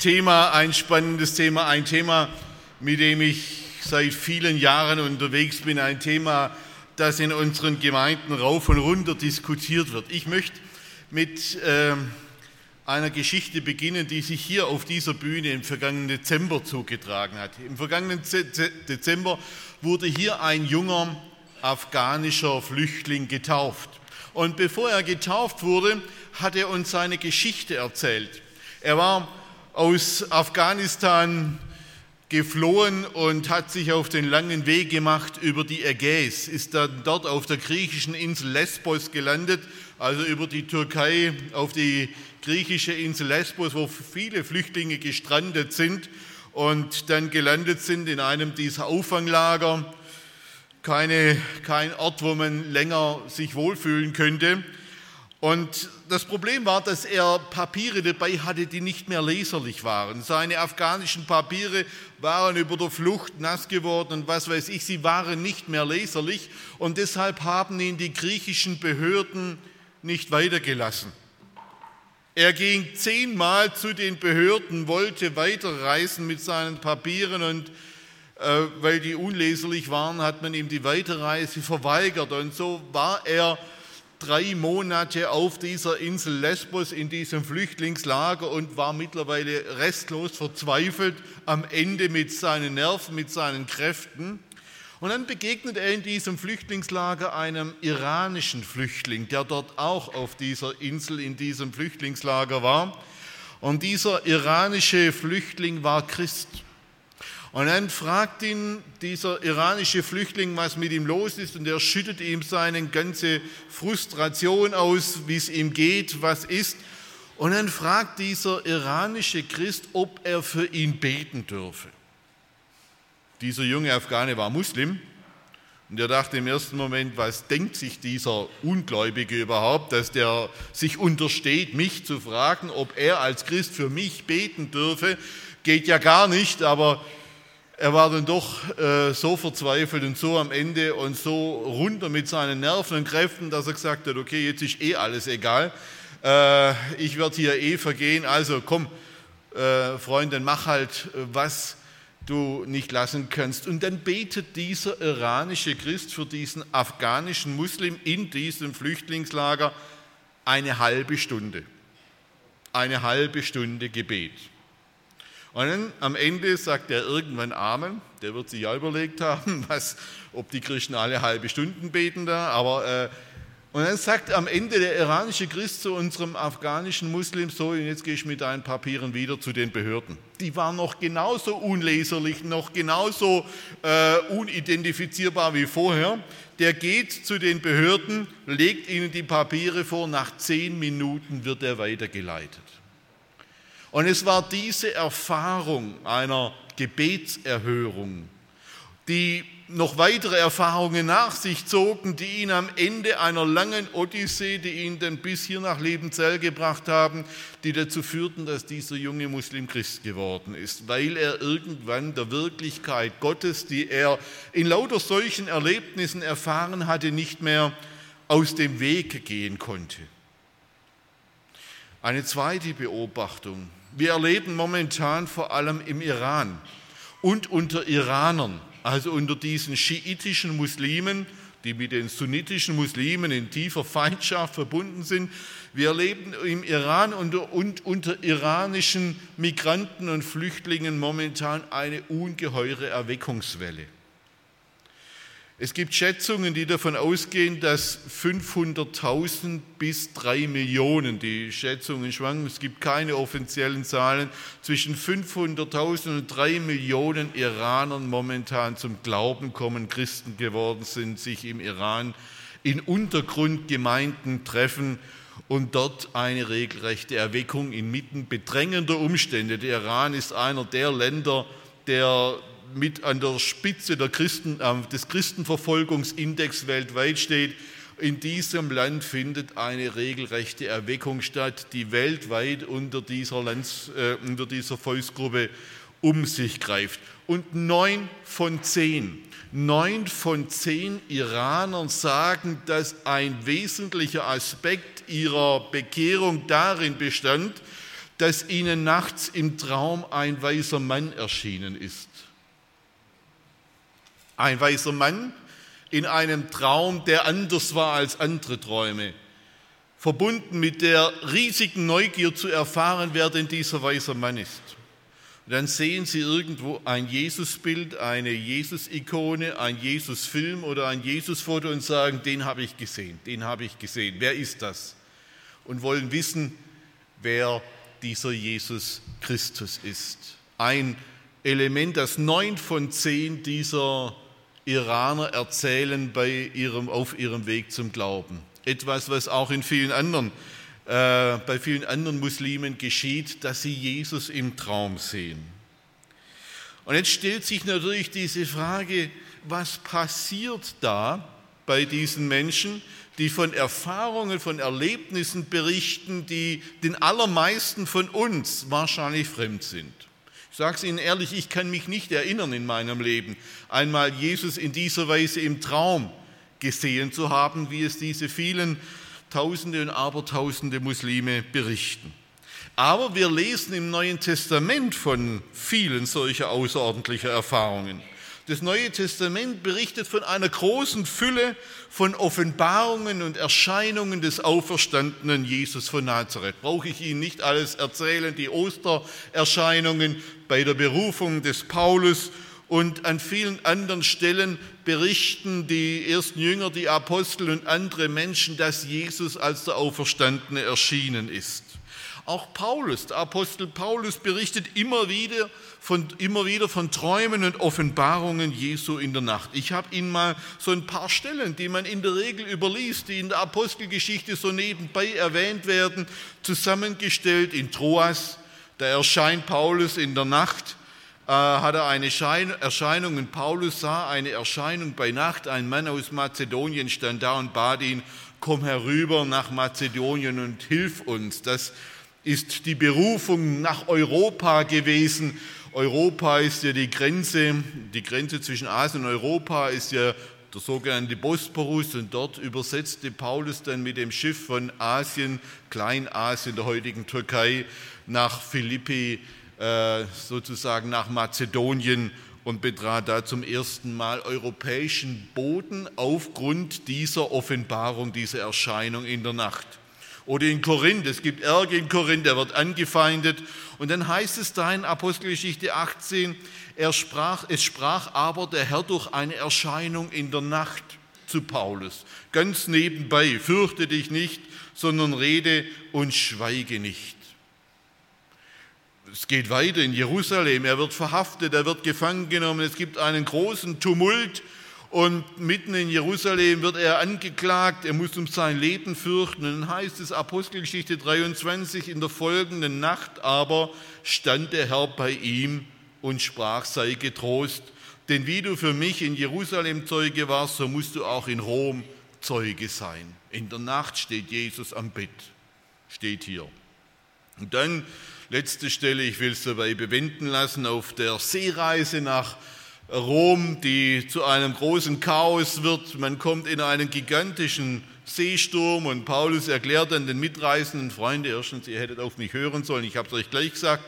Thema, ein spannendes Thema, ein Thema, mit dem ich seit vielen Jahren unterwegs bin, ein Thema, das in unseren Gemeinden rauf und runter diskutiert wird. Ich möchte mit äh, einer Geschichte beginnen, die sich hier auf dieser Bühne im vergangenen Dezember zugetragen hat. Im vergangenen Dezember wurde hier ein junger afghanischer Flüchtling getauft. Und bevor er getauft wurde, hat er uns seine Geschichte erzählt. Er war aus Afghanistan geflohen und hat sich auf den langen Weg gemacht über die Ägäis, ist dann dort auf der griechischen Insel Lesbos gelandet, also über die Türkei auf die griechische Insel Lesbos, wo viele Flüchtlinge gestrandet sind und dann gelandet sind in einem dieser Auffanglager. Keine, kein Ort, wo man länger sich wohlfühlen könnte. Und das Problem war, dass er Papiere dabei hatte, die nicht mehr leserlich waren. Seine afghanischen Papiere waren über der Flucht nass geworden und was weiß ich, sie waren nicht mehr leserlich und deshalb haben ihn die griechischen Behörden nicht weitergelassen. Er ging zehnmal zu den Behörden, wollte weiterreisen mit seinen Papieren und äh, weil die unleserlich waren, hat man ihm die Weiterreise verweigert und so war er drei Monate auf dieser Insel Lesbos in diesem Flüchtlingslager und war mittlerweile restlos verzweifelt am Ende mit seinen Nerven, mit seinen Kräften. Und dann begegnet er in diesem Flüchtlingslager einem iranischen Flüchtling, der dort auch auf dieser Insel in diesem Flüchtlingslager war. Und dieser iranische Flüchtling war Christ. Und dann fragt ihn dieser iranische Flüchtling, was mit ihm los ist, und er schüttet ihm seine ganze Frustration aus, wie es ihm geht, was ist. Und dann fragt dieser iranische Christ, ob er für ihn beten dürfe. Dieser junge Afghane war Muslim und er dachte im ersten Moment, was denkt sich dieser Ungläubige überhaupt, dass der sich untersteht, mich zu fragen, ob er als Christ für mich beten dürfe. Geht ja gar nicht, aber er war dann doch äh, so verzweifelt und so am Ende und so runter mit seinen Nerven und Kräften, dass er gesagt hat, okay, jetzt ist eh alles egal. Äh, ich werde hier eh vergehen. Also komm, äh, Freundin, mach halt, was du nicht lassen kannst. Und dann betet dieser iranische Christ für diesen afghanischen Muslim in diesem Flüchtlingslager eine halbe Stunde. Eine halbe Stunde Gebet. Und dann am Ende sagt er irgendwann Amen. Der wird sich ja überlegt haben, was, ob die Christen alle halbe Stunden beten da. Aber, äh, und dann sagt am Ende der iranische Christ zu unserem afghanischen Muslim so, und jetzt gehe ich mit deinen Papieren wieder zu den Behörden. Die waren noch genauso unleserlich, noch genauso äh, unidentifizierbar wie vorher. Der geht zu den Behörden, legt ihnen die Papiere vor, nach zehn Minuten wird er weitergeleitet. Und es war diese Erfahrung einer Gebetserhörung, die noch weitere Erfahrungen nach sich zogen, die ihn am Ende einer langen Odyssee, die ihn dann bis hier nach Lebenzell gebracht haben, die dazu führten, dass dieser junge Muslim Christ geworden ist, weil er irgendwann der Wirklichkeit Gottes, die er in lauter solchen Erlebnissen erfahren hatte, nicht mehr aus dem Weg gehen konnte. Eine zweite Beobachtung. Wir erleben momentan vor allem im Iran und unter Iranern, also unter diesen schiitischen Muslimen, die mit den sunnitischen Muslimen in tiefer Feindschaft verbunden sind. Wir erleben im Iran und unter iranischen Migranten und Flüchtlingen momentan eine ungeheure Erweckungswelle. Es gibt Schätzungen, die davon ausgehen, dass 500.000 bis 3 Millionen, die Schätzungen schwanken, es gibt keine offiziellen Zahlen, zwischen 500.000 und 3 Millionen Iranern momentan zum Glauben kommen, Christen geworden sind, sich im Iran in Untergrundgemeinden treffen und dort eine regelrechte Erweckung inmitten bedrängender Umstände. Der Iran ist einer der Länder, der mit an der Spitze der Christen, äh, des Christenverfolgungsindex weltweit steht. In diesem Land findet eine regelrechte Erweckung statt, die weltweit unter dieser, Lands, äh, unter dieser Volksgruppe um sich greift. Und neun von zehn, neun von zehn Iranern sagen, dass ein wesentlicher Aspekt ihrer Bekehrung darin bestand, dass ihnen nachts im Traum ein weißer Mann erschienen ist. Ein weißer Mann in einem Traum, der anders war als andere Träume, verbunden mit der riesigen Neugier zu erfahren, wer denn dieser weiße Mann ist. Und dann sehen Sie irgendwo ein Jesusbild, eine Jesus-Ikone, ein Jesus-Film oder ein Jesus-Foto und sagen, den habe ich gesehen, den habe ich gesehen. Wer ist das? Und wollen wissen, wer dieser Jesus Christus ist. Ein Element, das neun von zehn dieser Iraner erzählen bei ihrem, auf ihrem Weg zum Glauben. Etwas, was auch in vielen anderen, äh, bei vielen anderen Muslimen geschieht, dass sie Jesus im Traum sehen. Und jetzt stellt sich natürlich diese Frage, was passiert da bei diesen Menschen, die von Erfahrungen, von Erlebnissen berichten, die den allermeisten von uns wahrscheinlich fremd sind. Ich sage es Ihnen ehrlich, ich kann mich nicht erinnern in meinem Leben, einmal Jesus in dieser Weise im Traum gesehen zu haben, wie es diese vielen Tausende und Abertausende Muslime berichten. Aber wir lesen im Neuen Testament von vielen solcher außerordentlicher Erfahrungen. Das Neue Testament berichtet von einer großen Fülle von Offenbarungen und Erscheinungen des auferstandenen Jesus von Nazareth. Brauche ich Ihnen nicht alles erzählen, die Ostererscheinungen bei der Berufung des Paulus und an vielen anderen Stellen berichten die ersten Jünger, die Apostel und andere Menschen, dass Jesus als der Auferstandene erschienen ist. Auch Paulus, der Apostel Paulus berichtet immer wieder von, immer wieder von Träumen und Offenbarungen Jesu in der Nacht. Ich habe Ihnen mal so ein paar Stellen, die man in der Regel überliest, die in der Apostelgeschichte so nebenbei erwähnt werden, zusammengestellt in Troas. Da erscheint Paulus in der Nacht, äh, hat er eine Erscheinung und Paulus sah eine Erscheinung bei Nacht. Ein Mann aus Mazedonien stand da und bat ihn, komm herüber nach Mazedonien und hilf uns. Das ist die Berufung nach Europa gewesen. Europa ist ja die Grenze, die Grenze zwischen Asien und Europa ist ja der sogenannte Bosporus und dort übersetzte Paulus dann mit dem Schiff von Asien, Kleinasien, der heutigen Türkei, nach Philippi, äh, sozusagen nach Mazedonien und betrat da zum ersten Mal europäischen Boden aufgrund dieser Offenbarung, dieser Erscheinung in der Nacht. Oder in Korinth, es gibt Ärger in Korinth, er wird angefeindet. Und dann heißt es da in Apostelgeschichte 18, er sprach, es sprach aber der Herr durch eine Erscheinung in der Nacht zu Paulus. Ganz nebenbei, fürchte dich nicht, sondern rede und schweige nicht. Es geht weiter in Jerusalem, er wird verhaftet, er wird gefangen genommen, es gibt einen großen Tumult und mitten in Jerusalem wird er angeklagt, er muss um sein Leben fürchten. Und dann heißt es Apostelgeschichte 23, in der folgenden Nacht aber stand der Herr bei ihm und sprach, sei getrost, denn wie du für mich in Jerusalem Zeuge warst, so musst du auch in Rom Zeuge sein. In der Nacht steht Jesus am Bett, steht hier. Und dann, letzte Stelle, ich will es dabei bewenden lassen, auf der Seereise nach Rom, die zu einem großen Chaos wird. Man kommt in einen gigantischen Seesturm und Paulus erklärt dann den mitreisenden Freunden, erstens, ihr hättet auf mich hören sollen, ich habe es euch gleich gesagt,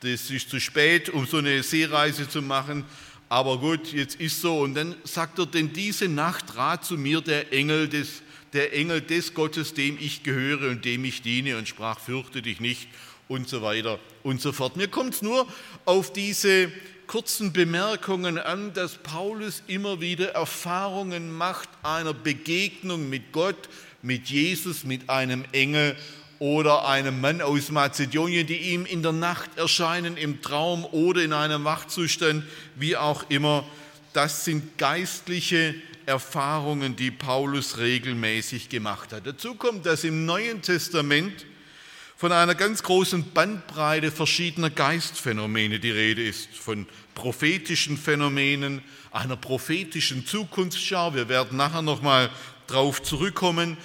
das ist zu spät, um so eine Seereise zu machen, aber gut, jetzt ist so. Und dann sagt er, denn diese Nacht trat zu mir der Engel des, der Engel des Gottes, dem ich gehöre und dem ich diene und sprach, fürchte dich nicht und so weiter und so fort. Mir kommt es nur auf diese kurzen Bemerkungen an, dass Paulus immer wieder Erfahrungen macht einer Begegnung mit Gott, mit Jesus, mit einem Engel oder einem Mann aus Mazedonien, die ihm in der Nacht erscheinen, im Traum oder in einem Wachzustand, wie auch immer. Das sind geistliche Erfahrungen, die Paulus regelmäßig gemacht hat. Dazu kommt, dass im Neuen Testament von einer ganz großen Bandbreite verschiedener Geistphänomene die Rede ist, von prophetischen Phänomenen, einer prophetischen Zukunftsschau. Wir werden nachher nochmal darauf zurückkommen.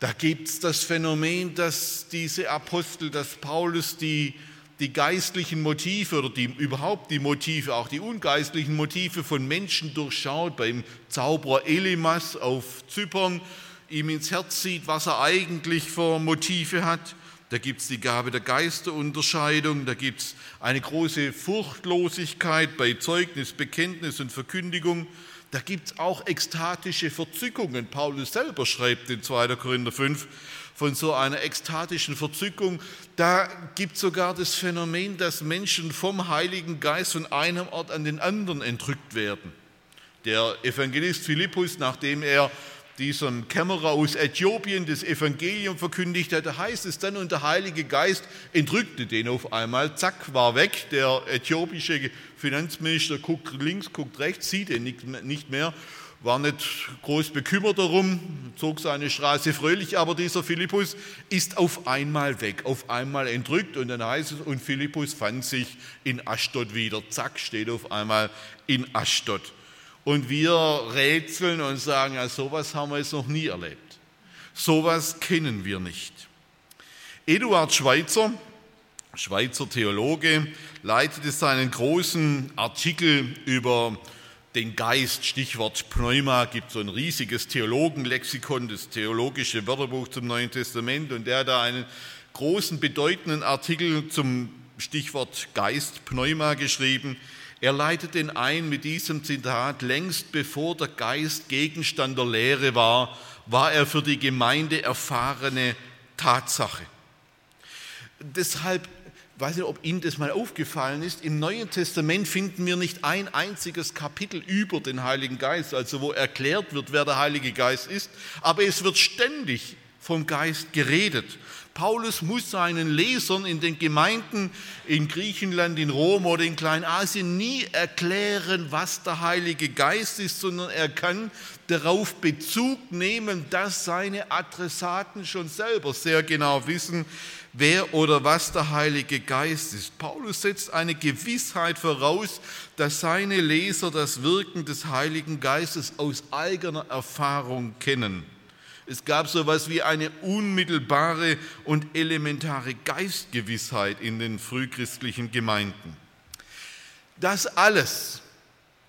Da gibt es das Phänomen, dass diese Apostel, dass Paulus die, die geistlichen Motive oder die, überhaupt die Motive, auch die ungeistlichen Motive von Menschen durchschaut. Beim Zauberer Elimas auf Zypern ihm ins Herz sieht, was er eigentlich für Motive hat. Da gibt es die Gabe der Geisterunterscheidung, da gibt es eine große Furchtlosigkeit bei Zeugnis, Bekenntnis und Verkündigung. Da gibt es auch ekstatische Verzückungen. Paulus selber schreibt in 2. Korinther 5 von so einer ekstatischen Verzückung. Da gibt es sogar das Phänomen, dass Menschen vom Heiligen Geist von einem Ort an den anderen entrückt werden. Der Evangelist Philippus, nachdem er diesem Kämmerer aus Äthiopien das Evangelium verkündigt hatte, heißt es dann, und der Heilige Geist entrückte den auf einmal, zack, war weg. Der äthiopische Finanzminister guckt links, guckt rechts, sieht ihn nicht mehr, war nicht groß bekümmert darum, zog seine Straße fröhlich, aber dieser Philippus ist auf einmal weg, auf einmal entrückt und dann heißt es, und Philippus fand sich in Aschdod wieder, zack, steht auf einmal in Aschdod. Und wir rätseln und sagen, ja, sowas haben wir jetzt noch nie erlebt. Sowas kennen wir nicht. Eduard Schweitzer, Schweizer Theologe, leitete seinen großen Artikel über den Geist, Stichwort Pneuma, gibt so ein riesiges Theologenlexikon, das theologische Wörterbuch zum Neuen Testament, und der hat da einen großen, bedeutenden Artikel zum Stichwort Geist, Pneuma geschrieben. Er leitet den ein mit diesem Zitat, längst bevor der Geist Gegenstand der Lehre war, war er für die Gemeinde erfahrene Tatsache. Deshalb, weiß nicht, ob Ihnen das mal aufgefallen ist, im Neuen Testament finden wir nicht ein einziges Kapitel über den Heiligen Geist, also wo erklärt wird, wer der Heilige Geist ist, aber es wird ständig vom Geist geredet. Paulus muss seinen Lesern in den Gemeinden in Griechenland, in Rom oder in Kleinasien nie erklären, was der Heilige Geist ist, sondern er kann darauf Bezug nehmen, dass seine Adressaten schon selber sehr genau wissen, wer oder was der Heilige Geist ist. Paulus setzt eine Gewissheit voraus, dass seine Leser das Wirken des Heiligen Geistes aus eigener Erfahrung kennen. Es gab so etwas wie eine unmittelbare und elementare Geistgewissheit in den frühchristlichen Gemeinden. Das alles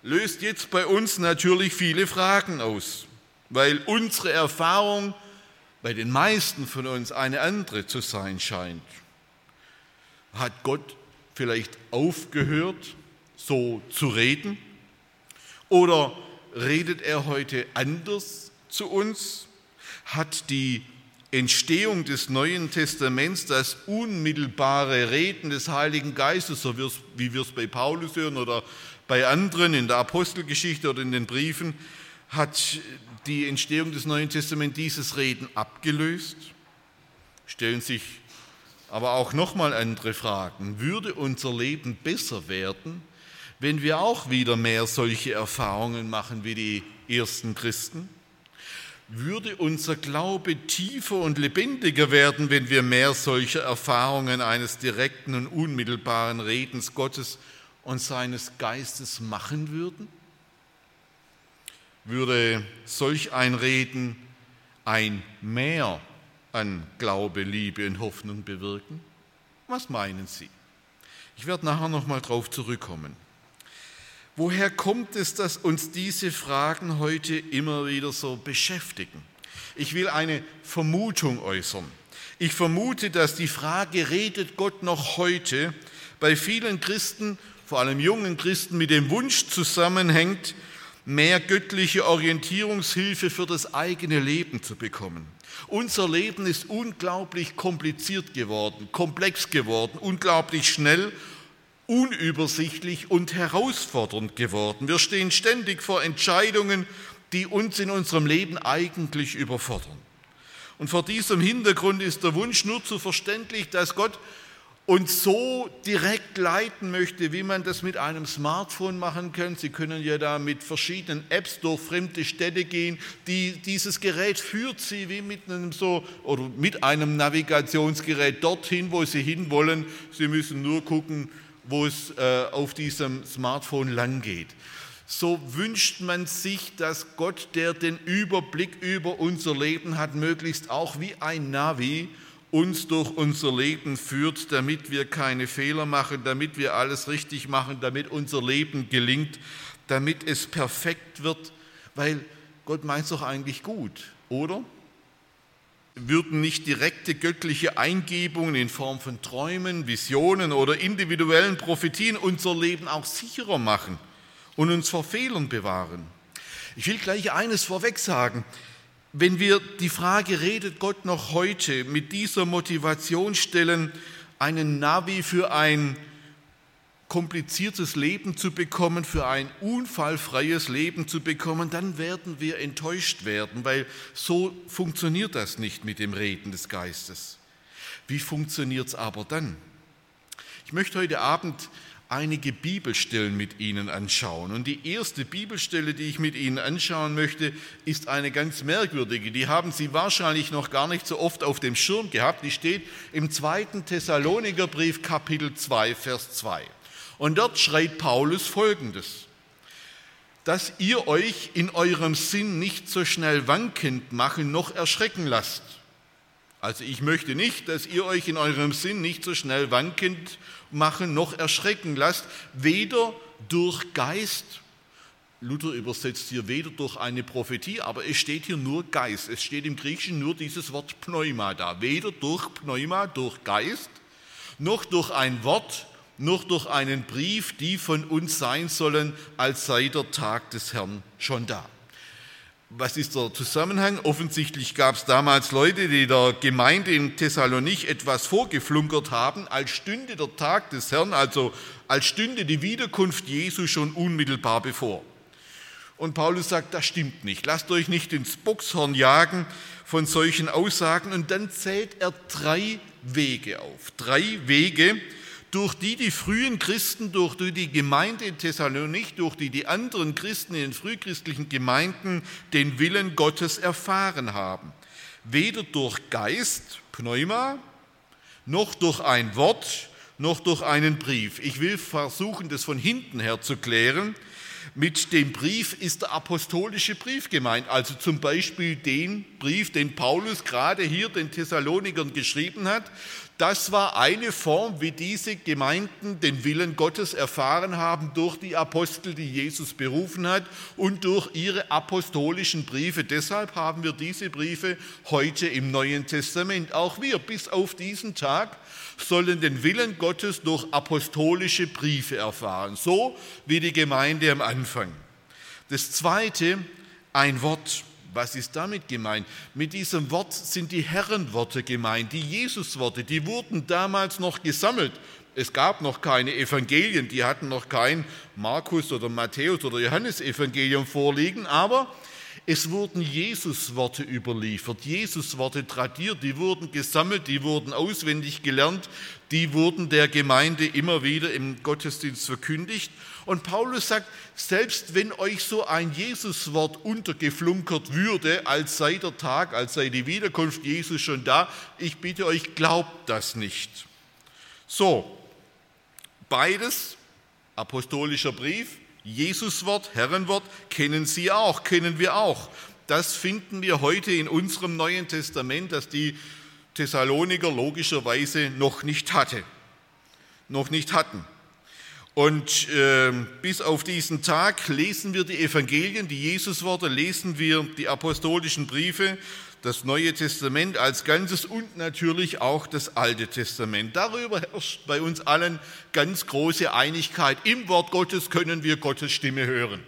löst jetzt bei uns natürlich viele Fragen aus, weil unsere Erfahrung bei den meisten von uns eine andere zu sein scheint. Hat Gott vielleicht aufgehört, so zu reden? Oder redet er heute anders zu uns? Hat die Entstehung des Neuen Testaments, das unmittelbare Reden des Heiligen Geistes, so wie wir es bei Paulus hören oder bei anderen in der Apostelgeschichte oder in den Briefen, hat die Entstehung des Neuen Testaments dieses Reden abgelöst? Stellen sich aber auch nochmal andere Fragen. Würde unser Leben besser werden, wenn wir auch wieder mehr solche Erfahrungen machen wie die ersten Christen? Würde unser Glaube tiefer und lebendiger werden, wenn wir mehr solcher Erfahrungen eines direkten und unmittelbaren Redens Gottes und seines Geistes machen würden? Würde solch ein Reden ein Mehr an Glaube, Liebe und Hoffnung bewirken? Was meinen Sie? Ich werde nachher nochmal darauf zurückkommen. Woher kommt es, dass uns diese Fragen heute immer wieder so beschäftigen? Ich will eine Vermutung äußern. Ich vermute, dass die Frage, redet Gott noch heute, bei vielen Christen, vor allem jungen Christen, mit dem Wunsch zusammenhängt, mehr göttliche Orientierungshilfe für das eigene Leben zu bekommen. Unser Leben ist unglaublich kompliziert geworden, komplex geworden, unglaublich schnell unübersichtlich und herausfordernd geworden. Wir stehen ständig vor Entscheidungen, die uns in unserem Leben eigentlich überfordern. Und vor diesem Hintergrund ist der Wunsch nur zu verständlich, dass Gott uns so direkt leiten möchte, wie man das mit einem Smartphone machen kann. Sie können ja da mit verschiedenen Apps durch fremde Städte gehen. Die, dieses Gerät führt Sie wie mit einem so oder mit einem Navigationsgerät dorthin, wo Sie hinwollen. Sie müssen nur gucken, wo es äh, auf diesem Smartphone lang geht. So wünscht man sich, dass Gott, der den Überblick über unser Leben hat, möglichst auch wie ein Navi uns durch unser Leben führt, damit wir keine Fehler machen, damit wir alles richtig machen, damit unser Leben gelingt, damit es perfekt wird, weil Gott meint es doch eigentlich gut, oder? Würden nicht direkte göttliche Eingebungen in Form von Träumen, Visionen oder individuellen Prophetien unser Leben auch sicherer machen und uns vor Fehlern bewahren? Ich will gleich eines vorweg sagen. Wenn wir die Frage, redet Gott noch heute, mit dieser Motivation stellen, einen Navi für ein kompliziertes Leben zu bekommen, für ein unfallfreies Leben zu bekommen, dann werden wir enttäuscht werden, weil so funktioniert das nicht mit dem Reden des Geistes. Wie funktioniert es aber dann? Ich möchte heute Abend einige Bibelstellen mit Ihnen anschauen. Und die erste Bibelstelle, die ich mit Ihnen anschauen möchte, ist eine ganz merkwürdige. Die haben Sie wahrscheinlich noch gar nicht so oft auf dem Schirm gehabt. Die steht im zweiten Thessalonikerbrief Kapitel 2, Vers 2. Und dort schreibt Paulus Folgendes. Dass ihr euch in eurem Sinn nicht so schnell wankend machen noch erschrecken lasst. Also ich möchte nicht, dass ihr euch in eurem Sinn nicht so schnell wankend machen noch erschrecken lasst, weder durch Geist, Luther übersetzt hier weder durch eine Prophetie, aber es steht hier nur Geist. Es steht im Griechischen nur dieses Wort Pneuma da. Weder durch Pneuma, durch Geist, noch durch ein Wort, noch durch einen Brief, die von uns sein sollen, als sei der Tag des Herrn schon da. Was ist der Zusammenhang? Offensichtlich gab es damals Leute, die der Gemeinde in Thessalonich etwas vorgeflunkert haben, als stünde der Tag des Herrn, also als stünde die Wiederkunft Jesu schon unmittelbar bevor. Und Paulus sagt, das stimmt nicht. Lasst euch nicht ins Boxhorn jagen von solchen Aussagen. Und dann zählt er drei Wege auf. Drei Wege, durch die die frühen Christen, durch die die Gemeinde in Thessalonich, durch die die anderen Christen in den frühchristlichen Gemeinden den Willen Gottes erfahren haben. Weder durch Geist, Pneuma, noch durch ein Wort, noch durch einen Brief. Ich will versuchen, das von hinten her zu klären. Mit dem Brief ist der apostolische Brief gemeint, also zum Beispiel den Brief, den Paulus gerade hier den Thessalonikern geschrieben hat. Das war eine Form, wie diese Gemeinden den Willen Gottes erfahren haben durch die Apostel, die Jesus berufen hat und durch ihre apostolischen Briefe. Deshalb haben wir diese Briefe heute im Neuen Testament. Auch wir bis auf diesen Tag sollen den Willen Gottes durch apostolische Briefe erfahren, so wie die Gemeinde am Anfang. Das Zweite, ein Wort. Was ist damit gemeint? Mit diesem Wort sind die Herrenworte gemeint, die Jesusworte, die wurden damals noch gesammelt. Es gab noch keine Evangelien, die hatten noch kein Markus oder Matthäus oder Johannes Evangelium vorliegen, aber es wurden Jesusworte überliefert, Jesusworte tradiert, die wurden gesammelt, die wurden auswendig gelernt, die wurden der Gemeinde immer wieder im Gottesdienst verkündigt. Und Paulus sagt, selbst wenn euch so ein Jesuswort untergeflunkert würde, als sei der Tag, als sei die Wiederkunft Jesus schon da, ich bitte euch, glaubt das nicht. So, beides, apostolischer Brief, Jesuswort, Herrenwort, kennen Sie auch, kennen wir auch. Das finden wir heute in unserem Neuen Testament, das die Thessaloniker logischerweise noch nicht hatte, noch nicht hatten. Und äh, bis auf diesen Tag lesen wir die Evangelien, die Jesusworte, lesen wir die apostolischen Briefe, das Neue Testament als Ganzes und natürlich auch das Alte Testament. Darüber herrscht bei uns allen ganz große Einigkeit. Im Wort Gottes können wir Gottes Stimme hören.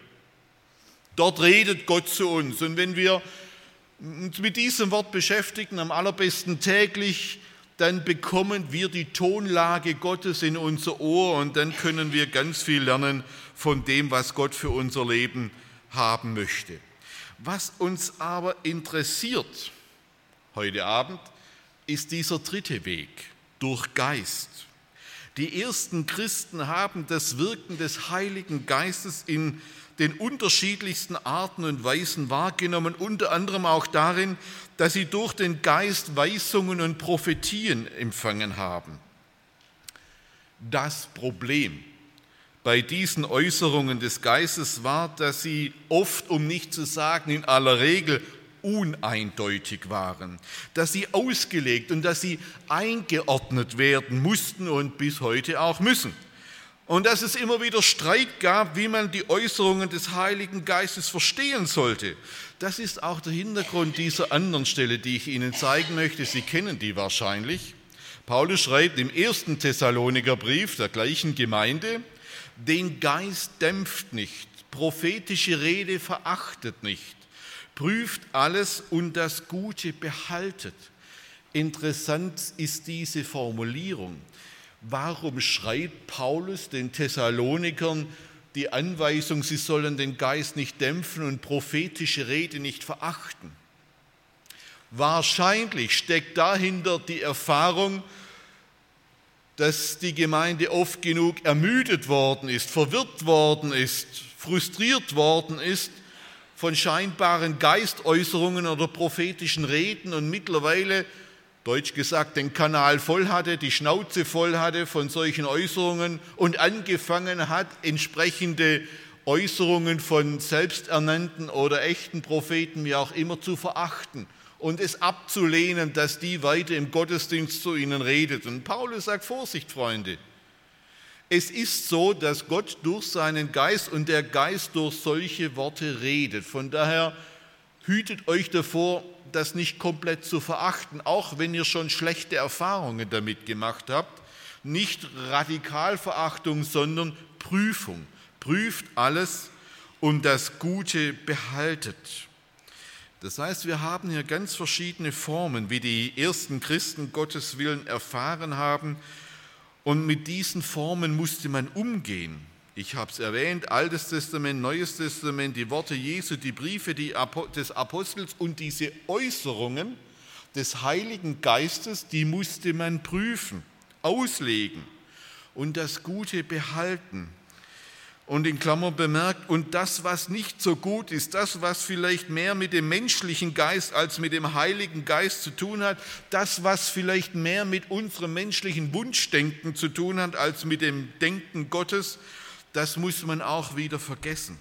Dort redet Gott zu uns. Und wenn wir uns mit diesem Wort beschäftigen, am allerbesten täglich, dann bekommen wir die Tonlage Gottes in unser Ohr und dann können wir ganz viel lernen von dem, was Gott für unser Leben haben möchte. Was uns aber interessiert heute Abend, ist dieser dritte Weg durch Geist. Die ersten Christen haben das Wirken des Heiligen Geistes in den unterschiedlichsten Arten und Weisen wahrgenommen, unter anderem auch darin, dass sie durch den Geist Weisungen und Prophetien empfangen haben. Das Problem bei diesen Äußerungen des Geistes war, dass sie oft, um nicht zu sagen in aller Regel, uneindeutig waren, dass sie ausgelegt und dass sie eingeordnet werden mussten und bis heute auch müssen. Und dass es immer wieder Streit gab, wie man die Äußerungen des Heiligen Geistes verstehen sollte. Das ist auch der Hintergrund dieser anderen Stelle, die ich Ihnen zeigen möchte. Sie kennen die wahrscheinlich. Paulus schreibt im ersten Thessaloniker Brief der gleichen Gemeinde, den Geist dämpft nicht, prophetische Rede verachtet nicht, prüft alles und das Gute behaltet. Interessant ist diese Formulierung. Warum schreibt Paulus den Thessalonikern die Anweisung, sie sollen den Geist nicht dämpfen und prophetische Rede nicht verachten? Wahrscheinlich steckt dahinter die Erfahrung, dass die Gemeinde oft genug ermüdet worden ist, verwirrt worden ist, frustriert worden ist von scheinbaren Geistäußerungen oder prophetischen Reden und mittlerweile, deutsch gesagt, den Kanal voll hatte, die Schnauze voll hatte von solchen Äußerungen und angefangen hat, entsprechende Äußerungen von selbsternannten oder echten Propheten, wie auch immer, zu verachten und es abzulehnen, dass die weiter im Gottesdienst zu ihnen redet. Und Paulus sagt, Vorsicht, Freunde. Es ist so, dass Gott durch seinen Geist und der Geist durch solche Worte redet. Von daher hütet euch davor, das nicht komplett zu verachten, auch wenn ihr schon schlechte Erfahrungen damit gemacht habt. Nicht Radikalverachtung, sondern Prüfung. Prüft alles und das Gute behaltet. Das heißt, wir haben hier ganz verschiedene Formen, wie die ersten Christen Gottes Willen erfahren haben. Und mit diesen Formen musste man umgehen. Ich habe es erwähnt, Altes Testament, Neues Testament, die Worte Jesu, die Briefe des Apostels und diese Äußerungen des Heiligen Geistes, die musste man prüfen, auslegen und das Gute behalten. Und in Klammer bemerkt, und das, was nicht so gut ist, das, was vielleicht mehr mit dem menschlichen Geist als mit dem Heiligen Geist zu tun hat, das, was vielleicht mehr mit unserem menschlichen Wunschdenken zu tun hat als mit dem Denken Gottes, das muss man auch wieder vergessen.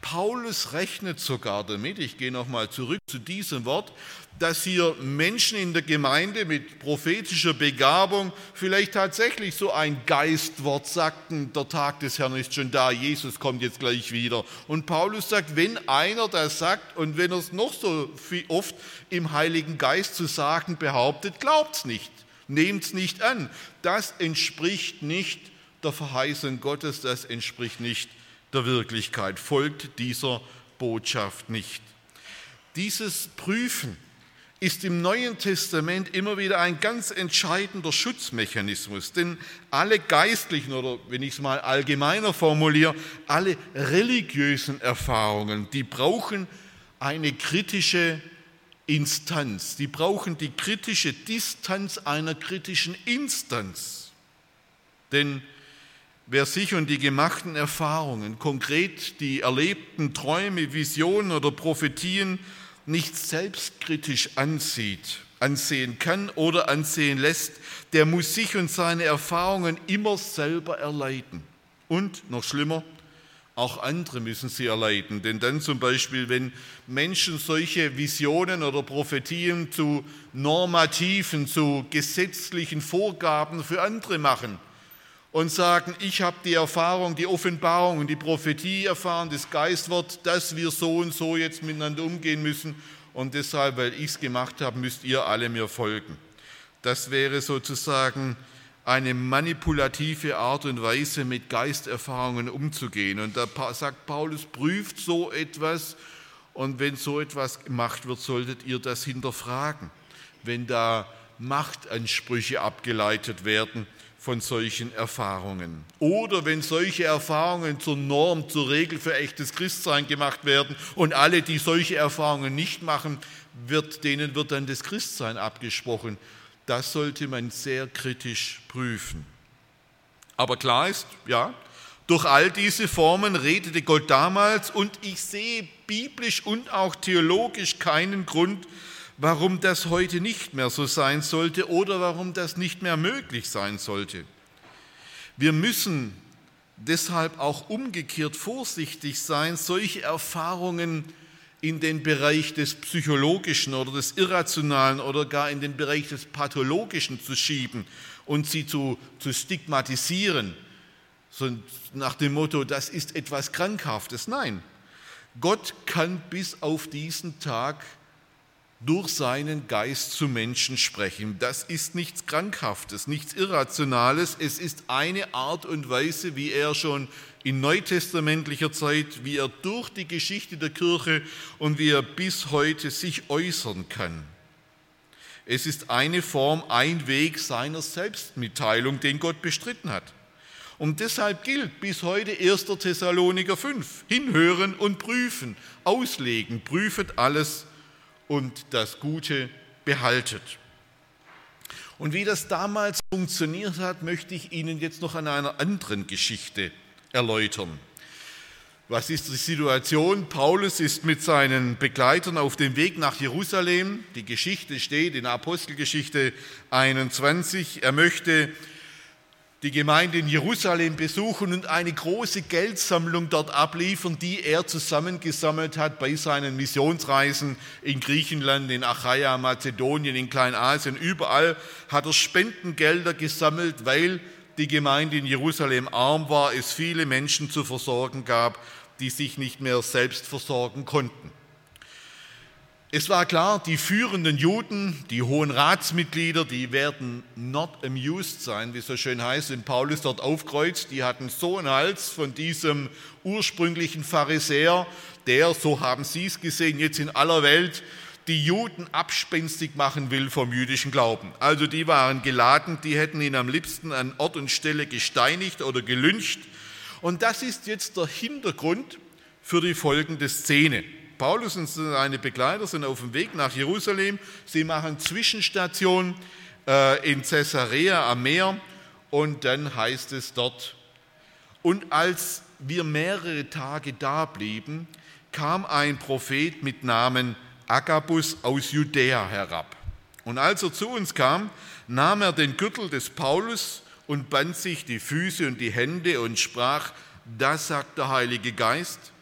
Paulus rechnet sogar damit, ich gehe nochmal zurück zu diesem Wort, dass hier Menschen in der Gemeinde mit prophetischer Begabung vielleicht tatsächlich so ein Geistwort sagten, der Tag des Herrn ist schon da, Jesus kommt jetzt gleich wieder. Und Paulus sagt, wenn einer das sagt und wenn er es noch so oft im Heiligen Geist zu sagen behauptet, glaubt es nicht, nehmt es nicht an. Das entspricht nicht der Verheißung Gottes, das entspricht nicht der Wirklichkeit, folgt dieser Botschaft nicht. Dieses Prüfen ist im Neuen Testament immer wieder ein ganz entscheidender Schutzmechanismus. Denn alle geistlichen oder wenn ich es mal allgemeiner formuliere, alle religiösen Erfahrungen, die brauchen eine kritische Instanz. Die brauchen die kritische Distanz einer kritischen Instanz. Denn wer sich und die gemachten Erfahrungen, konkret die erlebten Träume, Visionen oder Prophetien nicht selbstkritisch ansieht, ansehen kann oder ansehen lässt, der muss sich und seine Erfahrungen immer selber erleiden. Und noch schlimmer, auch andere müssen sie erleiden. Denn dann zum Beispiel, wenn Menschen solche Visionen oder Prophetien zu normativen, zu gesetzlichen Vorgaben für andere machen, und sagen, ich habe die Erfahrung, die Offenbarung und die Prophetie erfahren, das Geistwort, dass wir so und so jetzt miteinander umgehen müssen und deshalb, weil ich es gemacht habe, müsst ihr alle mir folgen. Das wäre sozusagen eine manipulative Art und Weise, mit Geisterfahrungen umzugehen. Und da sagt Paulus, prüft so etwas und wenn so etwas gemacht wird, solltet ihr das hinterfragen. Wenn da Machtansprüche abgeleitet werden, von solchen Erfahrungen. Oder wenn solche Erfahrungen zur Norm, zur Regel für echtes Christsein gemacht werden und alle, die solche Erfahrungen nicht machen, wird, denen wird dann das Christsein abgesprochen. Das sollte man sehr kritisch prüfen. Aber klar ist, ja, durch all diese Formen redete Gott damals und ich sehe biblisch und auch theologisch keinen Grund, warum das heute nicht mehr so sein sollte oder warum das nicht mehr möglich sein sollte. Wir müssen deshalb auch umgekehrt vorsichtig sein, solche Erfahrungen in den Bereich des Psychologischen oder des Irrationalen oder gar in den Bereich des Pathologischen zu schieben und sie zu, zu stigmatisieren, so nach dem Motto, das ist etwas Krankhaftes. Nein, Gott kann bis auf diesen Tag durch seinen Geist zu Menschen sprechen. Das ist nichts Krankhaftes, nichts Irrationales. Es ist eine Art und Weise, wie er schon in neutestamentlicher Zeit, wie er durch die Geschichte der Kirche und wie er bis heute sich äußern kann. Es ist eine Form, ein Weg seiner Selbstmitteilung, den Gott bestritten hat. Und deshalb gilt bis heute 1. Thessaloniker 5, hinhören und prüfen, auslegen, prüfet alles und das Gute behaltet. Und wie das damals funktioniert hat, möchte ich Ihnen jetzt noch an einer anderen Geschichte erläutern. Was ist die Situation? Paulus ist mit seinen Begleitern auf dem Weg nach Jerusalem. Die Geschichte steht in Apostelgeschichte 21. Er möchte die Gemeinde in Jerusalem besuchen und eine große Geldsammlung dort abliefern, die er zusammengesammelt hat bei seinen Missionsreisen in Griechenland, in Achaia, Mazedonien, in Kleinasien. Überall hat er Spendengelder gesammelt, weil die Gemeinde in Jerusalem arm war, es viele Menschen zu versorgen gab, die sich nicht mehr selbst versorgen konnten. Es war klar, die führenden Juden, die hohen Ratsmitglieder, die werden not amused sein, wie es so schön heißt, wenn Paulus dort aufkreuzt. Die hatten so einen Hals von diesem ursprünglichen Pharisäer, der, so haben sie es gesehen, jetzt in aller Welt die Juden abspenstig machen will vom jüdischen Glauben. Also die waren geladen, die hätten ihn am liebsten an Ort und Stelle gesteinigt oder gelyncht. Und das ist jetzt der Hintergrund für die folgende Szene. Paulus und seine Begleiter sind auf dem Weg nach Jerusalem. Sie machen Zwischenstation äh, in Caesarea am Meer und dann heißt es dort, und als wir mehrere Tage da blieben, kam ein Prophet mit Namen Agabus aus Judäa herab. Und als er zu uns kam, nahm er den Gürtel des Paulus und band sich die Füße und die Hände und sprach, das sagt der Heilige Geist,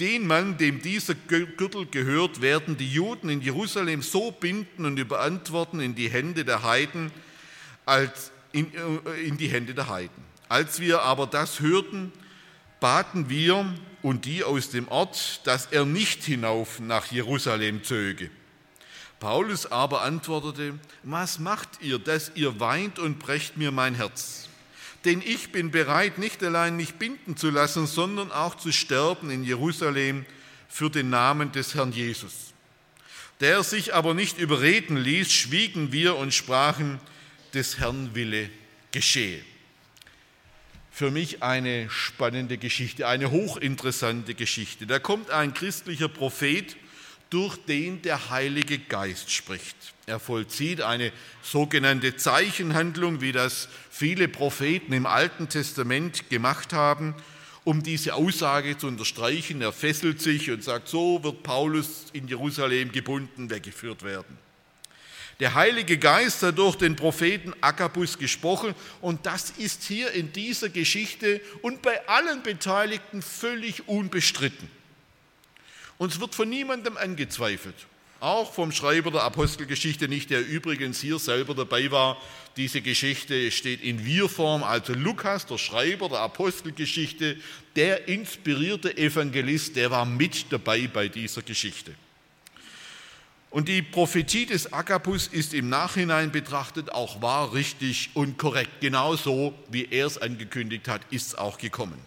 den Mann, dem dieser Gürtel gehört, werden die Juden in Jerusalem so binden und überantworten in die Hände der Heiden, als in, äh, in die Hände der Heiden. Als wir aber das hörten, baten wir und die aus dem Ort, dass er nicht hinauf nach Jerusalem zöge. Paulus aber antwortete, was macht ihr, dass ihr weint und brecht mir mein Herz? Denn ich bin bereit, nicht allein mich binden zu lassen, sondern auch zu sterben in Jerusalem für den Namen des Herrn Jesus. Der sich aber nicht überreden ließ, schwiegen wir und sprachen, des Herrn Wille geschehe für mich eine spannende Geschichte, eine hochinteressante Geschichte. Da kommt ein christlicher Prophet, durch den der Heilige Geist spricht. Er vollzieht eine sogenannte Zeichenhandlung, wie das viele Propheten im Alten Testament gemacht haben, um diese Aussage zu unterstreichen. Er fesselt sich und sagt, so wird Paulus in Jerusalem gebunden, weggeführt werden. Der Heilige Geist hat durch den Propheten Agabus gesprochen und das ist hier in dieser Geschichte und bei allen Beteiligten völlig unbestritten. Und es wird von niemandem angezweifelt, auch vom Schreiber der Apostelgeschichte nicht, der übrigens hier selber dabei war. Diese Geschichte steht in Wir-Form, also Lukas, der Schreiber der Apostelgeschichte, der inspirierte Evangelist, der war mit dabei bei dieser Geschichte. Und die Prophetie des Agabus ist im Nachhinein betrachtet auch wahr, richtig und korrekt. Genauso wie er es angekündigt hat, ist es auch gekommen.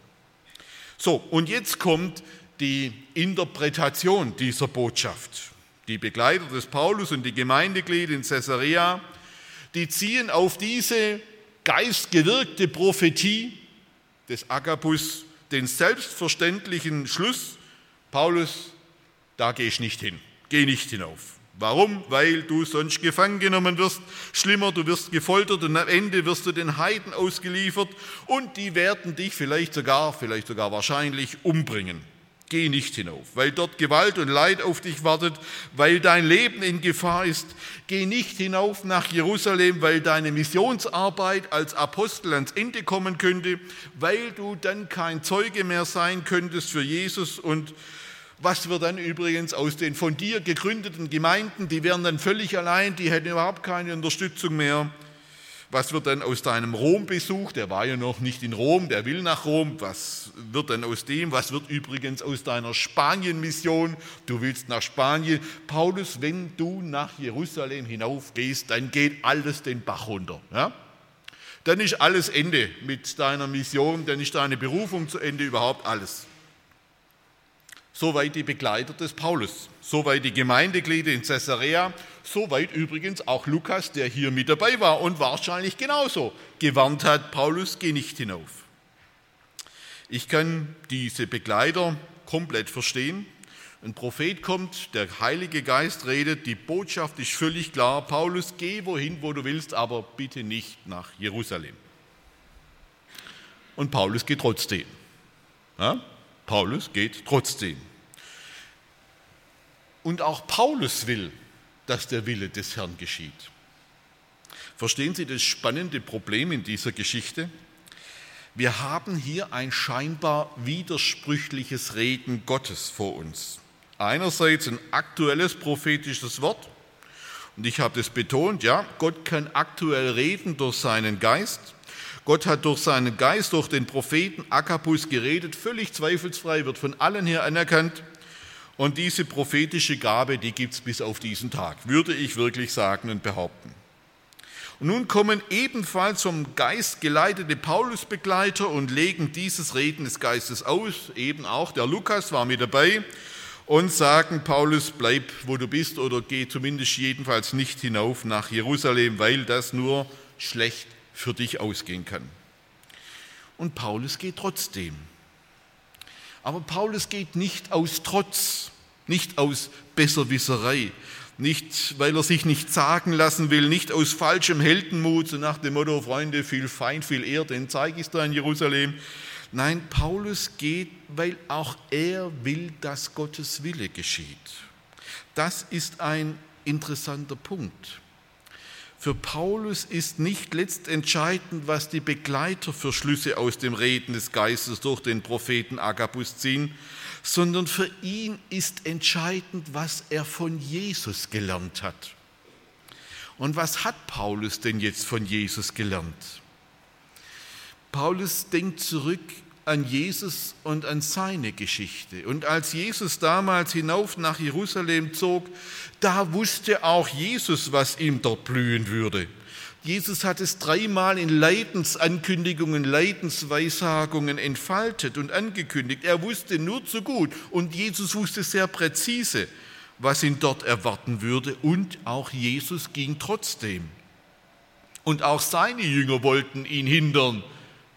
So, und jetzt kommt die Interpretation dieser Botschaft. Die Begleiter des Paulus und die Gemeindeglieder in Caesarea, die ziehen auf diese geistgewirkte Prophetie des Agabus den selbstverständlichen Schluss, Paulus, da gehe ich nicht hin. Geh nicht hinauf. Warum? Weil du sonst gefangen genommen wirst. Schlimmer, du wirst gefoltert und am Ende wirst du den Heiden ausgeliefert und die werden dich vielleicht sogar, vielleicht sogar wahrscheinlich umbringen. Geh nicht hinauf, weil dort Gewalt und Leid auf dich wartet, weil dein Leben in Gefahr ist. Geh nicht hinauf nach Jerusalem, weil deine Missionsarbeit als Apostel ans Ende kommen könnte, weil du dann kein Zeuge mehr sein könntest für Jesus und was wird dann übrigens aus den von dir gegründeten Gemeinden? Die wären dann völlig allein, die hätten überhaupt keine Unterstützung mehr. Was wird dann aus deinem Rom-Besuch? Der war ja noch nicht in Rom, der will nach Rom. Was wird dann aus dem? Was wird übrigens aus deiner Spanien-Mission? Du willst nach Spanien. Paulus, wenn du nach Jerusalem hinaufgehst, dann geht alles den Bach runter. Ja? Dann ist alles Ende mit deiner Mission, dann ist deine Berufung zu Ende, überhaupt alles. Soweit die Begleiter des Paulus, soweit die Gemeindeglieder in Caesarea, soweit übrigens auch Lukas, der hier mit dabei war und wahrscheinlich genauso gewarnt hat, Paulus, geh nicht hinauf. Ich kann diese Begleiter komplett verstehen. Ein Prophet kommt, der Heilige Geist redet, die Botschaft ist völlig klar, Paulus, geh wohin, wo du willst, aber bitte nicht nach Jerusalem. Und Paulus geht trotzdem. Ja? Paulus geht trotzdem. Und auch Paulus will, dass der Wille des Herrn geschieht. Verstehen Sie das spannende Problem in dieser Geschichte? Wir haben hier ein scheinbar widersprüchliches Reden Gottes vor uns. Einerseits ein aktuelles prophetisches Wort, und ich habe das betont, ja, Gott kann aktuell reden durch seinen Geist. Gott hat durch seinen Geist, durch den Propheten Agabus geredet, völlig zweifelsfrei, wird von allen hier anerkannt. Und diese prophetische Gabe, die gibt es bis auf diesen Tag, würde ich wirklich sagen und behaupten. Und nun kommen ebenfalls vom Geist geleitete Paulusbegleiter und legen dieses Reden des Geistes aus, eben auch der Lukas war mit dabei, und sagen, Paulus, bleib, wo du bist oder geh zumindest jedenfalls nicht hinauf nach Jerusalem, weil das nur schlecht für dich ausgehen kann. Und Paulus geht trotzdem. Aber Paulus geht nicht aus Trotz, nicht aus Besserwisserei, nicht, weil er sich nicht sagen lassen will, nicht aus falschem Heldenmut, so nach dem Motto, Freunde, viel Feind, viel Ehr, den zeige ich da in Jerusalem. Nein, Paulus geht, weil auch er will, dass Gottes Wille geschieht. Das ist ein interessanter Punkt. Für Paulus ist nicht letztentscheidend, was die Begleiter für Schlüsse aus dem Reden des Geistes durch den Propheten Agabus ziehen, sondern für ihn ist entscheidend, was er von Jesus gelernt hat. Und was hat Paulus denn jetzt von Jesus gelernt? Paulus denkt zurück an Jesus und an seine Geschichte. Und als Jesus damals hinauf nach Jerusalem zog, da wusste auch Jesus, was ihm dort blühen würde. Jesus hat es dreimal in Leidensankündigungen, Leidensweissagungen entfaltet und angekündigt. Er wusste nur zu gut und Jesus wusste sehr präzise, was ihn dort erwarten würde und auch Jesus ging trotzdem. Und auch seine Jünger wollten ihn hindern,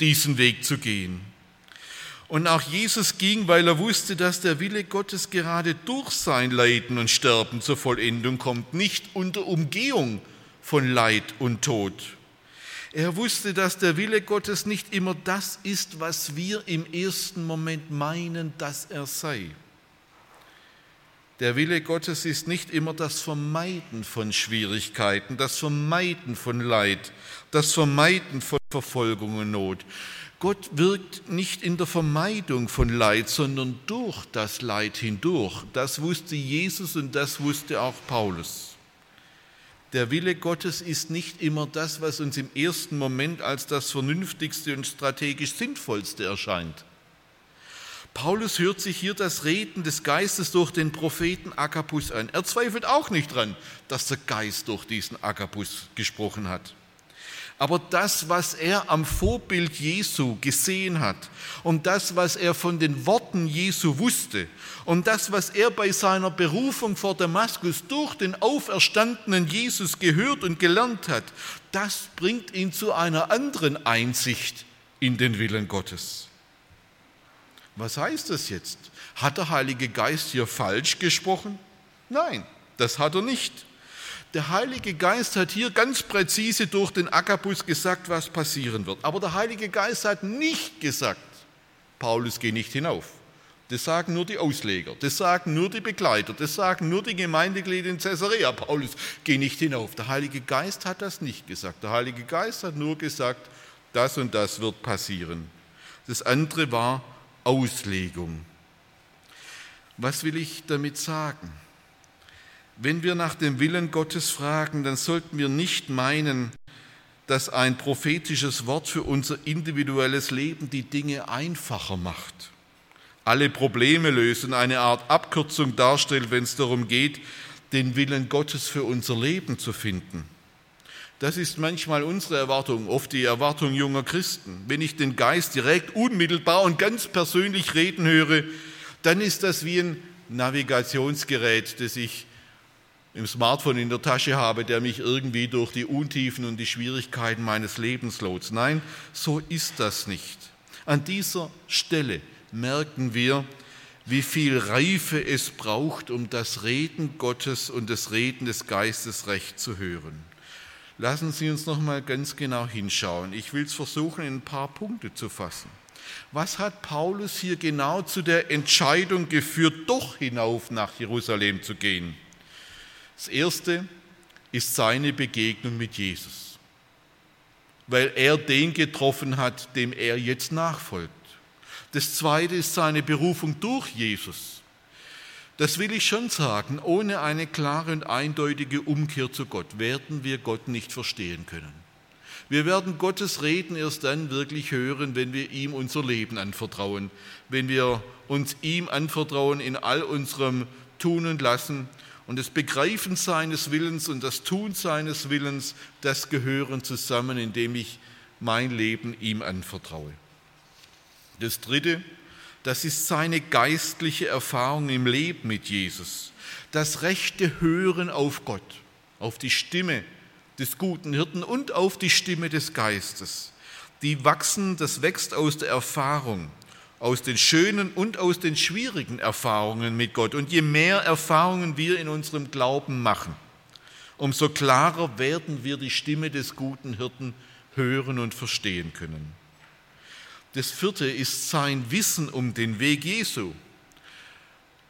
diesen Weg zu gehen. Und auch Jesus ging, weil er wusste, dass der Wille Gottes gerade durch sein Leiden und Sterben zur Vollendung kommt, nicht unter Umgehung von Leid und Tod. Er wusste, dass der Wille Gottes nicht immer das ist, was wir im ersten Moment meinen, dass er sei. Der Wille Gottes ist nicht immer das Vermeiden von Schwierigkeiten, das Vermeiden von Leid, das Vermeiden von Verfolgung und Not. Gott wirkt nicht in der Vermeidung von Leid, sondern durch das Leid hindurch. Das wusste Jesus und das wusste auch Paulus. Der Wille Gottes ist nicht immer das, was uns im ersten Moment als das Vernünftigste und strategisch Sinnvollste erscheint. Paulus hört sich hier das Reden des Geistes durch den Propheten Agabus an. Er zweifelt auch nicht dran, dass der Geist durch diesen Agabus gesprochen hat. Aber das, was er am Vorbild Jesu gesehen hat und das, was er von den Worten Jesu wusste und das, was er bei seiner Berufung vor Damaskus durch den auferstandenen Jesus gehört und gelernt hat, das bringt ihn zu einer anderen Einsicht in den Willen Gottes. Was heißt das jetzt? Hat der Heilige Geist hier falsch gesprochen? Nein, Das hat er nicht. Der Heilige Geist hat hier ganz präzise durch den Agabus gesagt, was passieren wird. Aber der Heilige Geist hat nicht gesagt, Paulus, geh nicht hinauf. Das sagen nur die Ausleger, das sagen nur die Begleiter, das sagen nur die Gemeindeglieder in Caesarea. Paulus, geh nicht hinauf. Der Heilige Geist hat das nicht gesagt. Der Heilige Geist hat nur gesagt, das und das wird passieren. Das andere war Auslegung. Was will ich damit sagen? Wenn wir nach dem Willen Gottes fragen, dann sollten wir nicht meinen, dass ein prophetisches Wort für unser individuelles Leben die Dinge einfacher macht, alle Probleme lösen, eine Art Abkürzung darstellt, wenn es darum geht, den Willen Gottes für unser Leben zu finden. Das ist manchmal unsere Erwartung, oft die Erwartung junger Christen. Wenn ich den Geist direkt, unmittelbar und ganz persönlich reden höre, dann ist das wie ein Navigationsgerät, das ich im Smartphone in der Tasche habe, der mich irgendwie durch die Untiefen und die Schwierigkeiten meines Lebens lotst. Nein, so ist das nicht. An dieser Stelle merken wir, wie viel Reife es braucht, um das Reden Gottes und das Reden des Geistes recht zu hören. Lassen Sie uns noch mal ganz genau hinschauen. Ich will es versuchen, in ein paar Punkte zu fassen. Was hat Paulus hier genau zu der Entscheidung geführt, doch hinauf nach Jerusalem zu gehen? Das erste ist seine Begegnung mit Jesus, weil er den getroffen hat, dem er jetzt nachfolgt. Das zweite ist seine Berufung durch Jesus. Das will ich schon sagen, ohne eine klare und eindeutige Umkehr zu Gott werden wir Gott nicht verstehen können. Wir werden Gottes Reden erst dann wirklich hören, wenn wir ihm unser Leben anvertrauen, wenn wir uns ihm anvertrauen in all unserem Tun und Lassen und das Begreifen seines Willens und das Tun seines Willens, das gehören zusammen, indem ich mein Leben ihm anvertraue. Das Dritte, das ist seine geistliche Erfahrung im Leben mit Jesus. Das rechte Hören auf Gott, auf die Stimme des guten Hirten und auf die Stimme des Geistes. Die wachsen, das wächst aus der Erfahrung aus den schönen und aus den schwierigen Erfahrungen mit Gott. Und je mehr Erfahrungen wir in unserem Glauben machen, umso klarer werden wir die Stimme des guten Hirten hören und verstehen können. Das vierte ist sein Wissen um den Weg Jesu.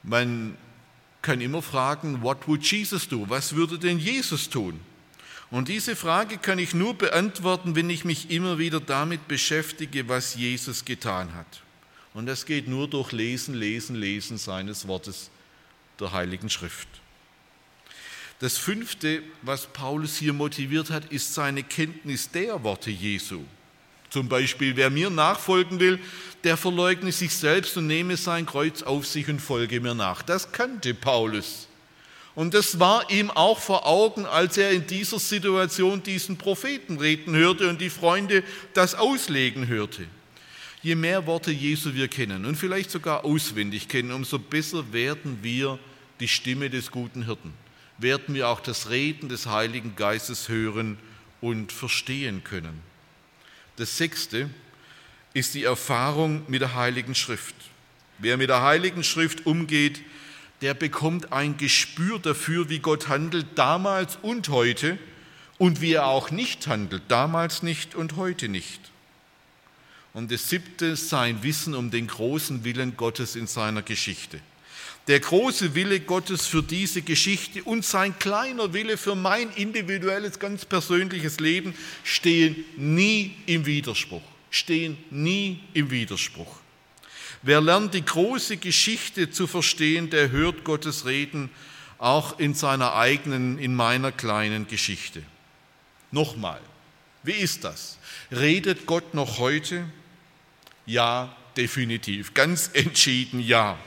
Man kann immer fragen, what would Jesus do? Was würde denn Jesus tun? Und diese Frage kann ich nur beantworten, wenn ich mich immer wieder damit beschäftige, was Jesus getan hat. Und das geht nur durch Lesen, Lesen, Lesen seines Wortes der Heiligen Schrift. Das fünfte, was Paulus hier motiviert hat, ist seine Kenntnis der Worte Jesu. Zum Beispiel, wer mir nachfolgen will, der verleugne sich selbst und nehme sein Kreuz auf sich und folge mir nach. Das kannte Paulus. Und das war ihm auch vor Augen, als er in dieser Situation diesen Propheten reden hörte und die Freunde das auslegen hörte. Je mehr Worte Jesu wir kennen und vielleicht sogar auswendig kennen, umso besser werden wir die Stimme des guten Hirten, werden wir auch das Reden des Heiligen Geistes hören und verstehen können. Das sechste ist die Erfahrung mit der Heiligen Schrift. Wer mit der Heiligen Schrift umgeht, der bekommt ein Gespür dafür, wie Gott handelt, damals und heute, und wie er auch nicht handelt, damals nicht und heute nicht. Und das siebte, sein Wissen um den großen Willen Gottes in seiner Geschichte. Der große Wille Gottes für diese Geschichte und sein kleiner Wille für mein individuelles, ganz persönliches Leben stehen nie im Widerspruch. Stehen nie im Widerspruch. Wer lernt die große Geschichte zu verstehen, der hört Gottes Reden auch in seiner eigenen, in meiner kleinen Geschichte. Nochmal, wie ist das? Redet Gott noch heute? Ja, definitiv, ganz entschieden ja.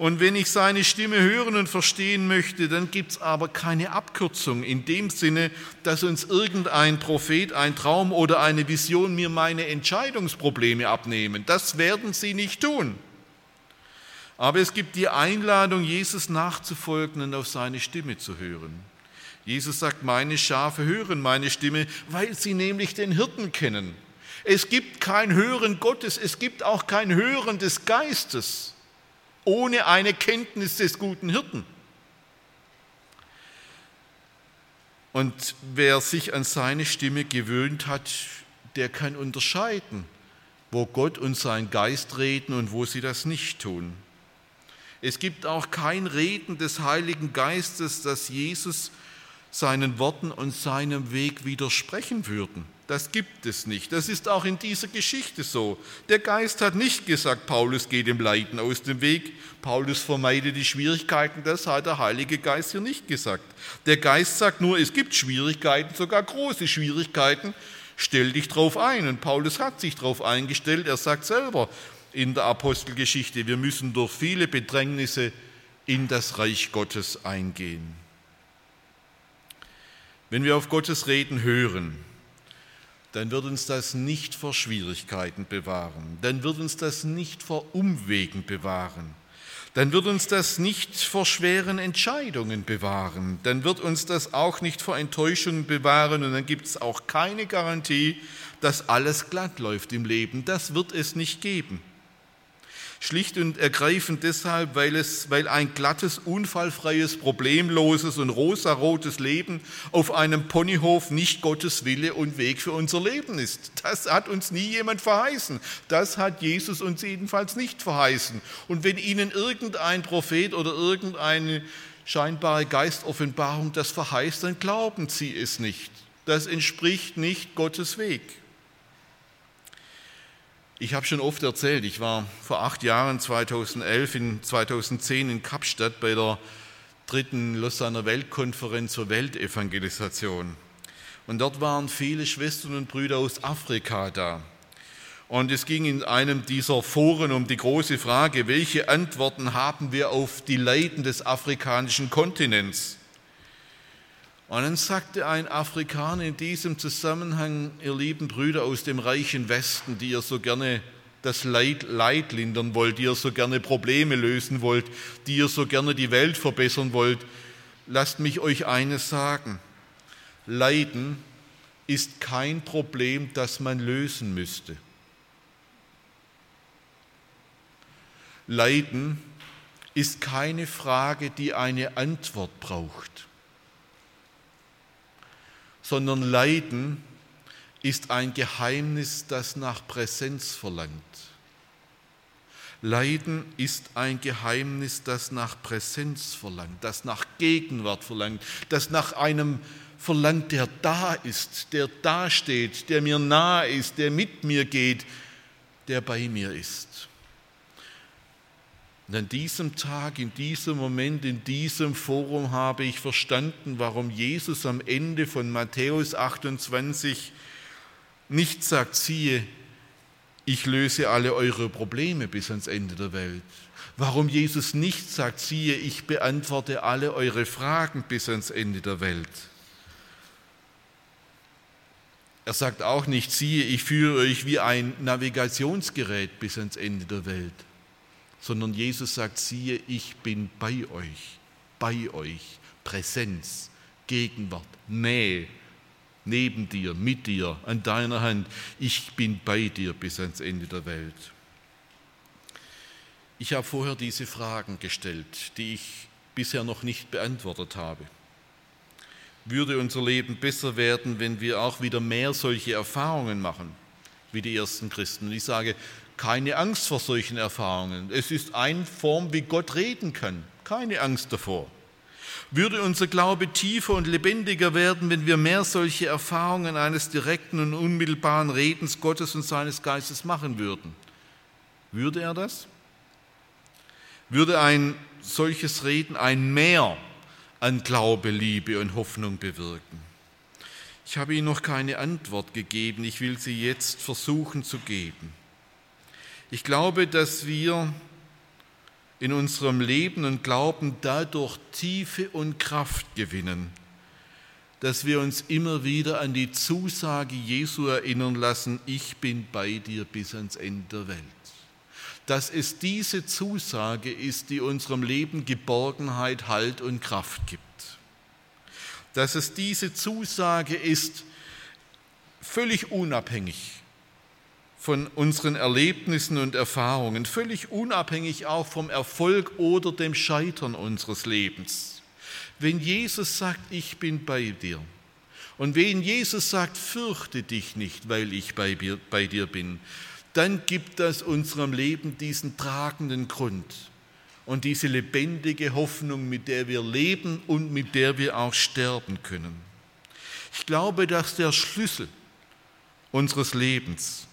Und wenn ich seine Stimme hören und verstehen möchte, dann gibt es aber keine Abkürzung in dem Sinne, dass uns irgendein Prophet, ein Traum oder eine Vision mir meine Entscheidungsprobleme abnehmen. Das werden sie nicht tun. Aber es gibt die Einladung, Jesus nachzufolgen und auf seine Stimme zu hören. Jesus sagt, meine Schafe hören meine Stimme, weil sie nämlich den Hirten kennen. Es gibt kein Hören Gottes, es gibt auch kein Hören des Geistes ohne eine Kenntnis des guten Hirten. Und wer sich an seine Stimme gewöhnt hat, der kann unterscheiden, wo Gott und sein Geist reden und wo sie das nicht tun. Es gibt auch kein Reden des Heiligen Geistes, das Jesus seinen Worten und seinem Weg widersprechen würden. Das gibt es nicht. Das ist auch in dieser Geschichte so. Der Geist hat nicht gesagt, Paulus geht dem Leiden aus dem Weg. Paulus vermeidet die Schwierigkeiten. Das hat der Heilige Geist hier nicht gesagt. Der Geist sagt nur, es gibt Schwierigkeiten, sogar große Schwierigkeiten. Stell dich drauf ein. Und Paulus hat sich darauf eingestellt. Er sagt selber in der Apostelgeschichte, wir müssen durch viele Bedrängnisse in das Reich Gottes eingehen. Wenn wir auf Gottes Reden hören, dann wird uns das nicht vor Schwierigkeiten bewahren, dann wird uns das nicht vor Umwegen bewahren, dann wird uns das nicht vor schweren Entscheidungen bewahren, dann wird uns das auch nicht vor Enttäuschungen bewahren und dann gibt es auch keine Garantie, dass alles glatt läuft im Leben. Das wird es nicht geben. Schlicht und ergreifend deshalb, weil, es, weil ein glattes, unfallfreies, problemloses und rosarotes Leben auf einem Ponyhof nicht Gottes Wille und Weg für unser Leben ist. Das hat uns nie jemand verheißen. Das hat Jesus uns jedenfalls nicht verheißen. Und wenn Ihnen irgendein Prophet oder irgendeine scheinbare Geistoffenbarung das verheißt, dann glauben Sie es nicht. Das entspricht nicht Gottes Weg. Ich habe schon oft erzählt, ich war vor acht Jahren, 2011, in 2010 in Kapstadt bei der dritten Lausanner Weltkonferenz zur Weltevangelisation. Und dort waren viele Schwestern und Brüder aus Afrika da. Und es ging in einem dieser Foren um die große Frage, welche Antworten haben wir auf die Leiden des afrikanischen Kontinents? Und dann sagte ein Afrikaner in diesem Zusammenhang, ihr lieben Brüder aus dem reichen Westen, die ihr so gerne das Leid, Leid lindern wollt, die ihr so gerne Probleme lösen wollt, die ihr so gerne die Welt verbessern wollt, lasst mich euch eines sagen. Leiden ist kein Problem, das man lösen müsste. Leiden ist keine Frage, die eine Antwort braucht sondern Leiden ist ein Geheimnis, das nach Präsenz verlangt. Leiden ist ein Geheimnis, das nach Präsenz verlangt, das nach Gegenwart verlangt, das nach einem verlangt, der da ist, der da steht, der mir nahe ist, der mit mir geht, der bei mir ist. Und an diesem Tag, in diesem Moment, in diesem Forum habe ich verstanden, warum Jesus am Ende von Matthäus 28 nicht sagt, siehe, ich löse alle eure Probleme bis ans Ende der Welt. Warum Jesus nicht sagt, siehe, ich beantworte alle eure Fragen bis ans Ende der Welt. Er sagt auch nicht, siehe, ich führe euch wie ein Navigationsgerät bis ans Ende der Welt sondern Jesus sagt, siehe, ich bin bei euch, bei euch, Präsenz, Gegenwart, Nähe, neben dir, mit dir, an deiner Hand. Ich bin bei dir bis ans Ende der Welt. Ich habe vorher diese Fragen gestellt, die ich bisher noch nicht beantwortet habe. Würde unser Leben besser werden, wenn wir auch wieder mehr solche Erfahrungen machen wie die ersten Christen? Und ich sage, keine Angst vor solchen Erfahrungen. Es ist eine Form, wie Gott reden kann. Keine Angst davor. Würde unser Glaube tiefer und lebendiger werden, wenn wir mehr solche Erfahrungen eines direkten und unmittelbaren Redens Gottes und seines Geistes machen würden? Würde er das? Würde ein solches Reden ein Mehr an Glaube, Liebe und Hoffnung bewirken? Ich habe Ihnen noch keine Antwort gegeben, ich will sie jetzt versuchen zu geben. Ich glaube, dass wir in unserem Leben und Glauben dadurch Tiefe und Kraft gewinnen, dass wir uns immer wieder an die Zusage Jesu erinnern lassen, ich bin bei dir bis ans Ende der Welt. Dass es diese Zusage ist, die unserem Leben Geborgenheit, Halt und Kraft gibt. Dass es diese Zusage ist, völlig unabhängig von unseren Erlebnissen und Erfahrungen, völlig unabhängig auch vom Erfolg oder dem Scheitern unseres Lebens. Wenn Jesus sagt, ich bin bei dir, Und wenn Jesus sagt, fürchte dich nicht, weil ich bei, bei dir bin, dann gibt das unserem Leben diesen tragenden Grund und diese lebendige Hoffnung, mit der wir leben und mit der wir auch sterben können. Ich glaube, dass der Schlüssel unseres Lebens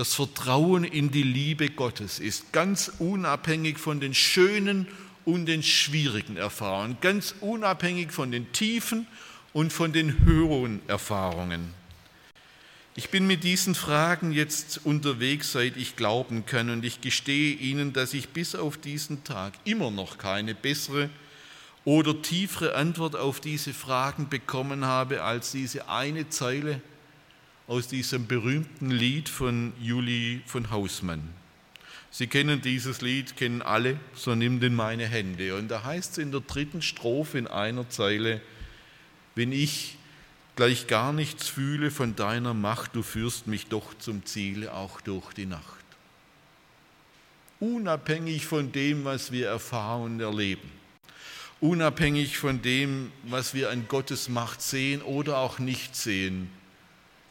das Vertrauen in die Liebe Gottes ist, ganz unabhängig von den schönen und den schwierigen Erfahrungen, ganz unabhängig von den tiefen und von den höheren Erfahrungen. Ich bin mit diesen Fragen jetzt unterwegs, seit ich glauben kann, und ich gestehe Ihnen, dass ich bis auf diesen Tag immer noch keine bessere oder tiefere Antwort auf diese Fragen bekommen habe als diese eine Zeile aus diesem berühmten Lied von Juli von Hausmann. Sie kennen dieses Lied, kennen alle, so nimm denn meine Hände. Und da heißt es in der dritten Strophe in einer Zeile, wenn ich gleich gar nichts fühle von deiner Macht, du führst mich doch zum Ziele auch durch die Nacht. Unabhängig von dem, was wir erfahren und erleben, unabhängig von dem, was wir an Gottes Macht sehen oder auch nicht sehen,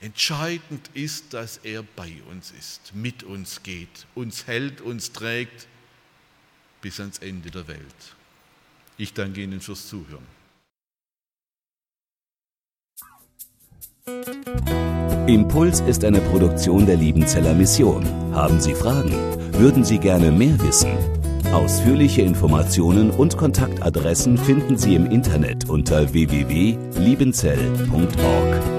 entscheidend ist, dass er bei uns ist, mit uns geht, uns hält, uns trägt bis ans Ende der Welt. Ich danke Ihnen fürs Zuhören. Impuls ist eine Produktion der Liebenzeller Mission. Haben Sie Fragen? Würden Sie gerne mehr wissen? Ausführliche Informationen und Kontaktadressen finden Sie im Internet unter www.liebenzell.org.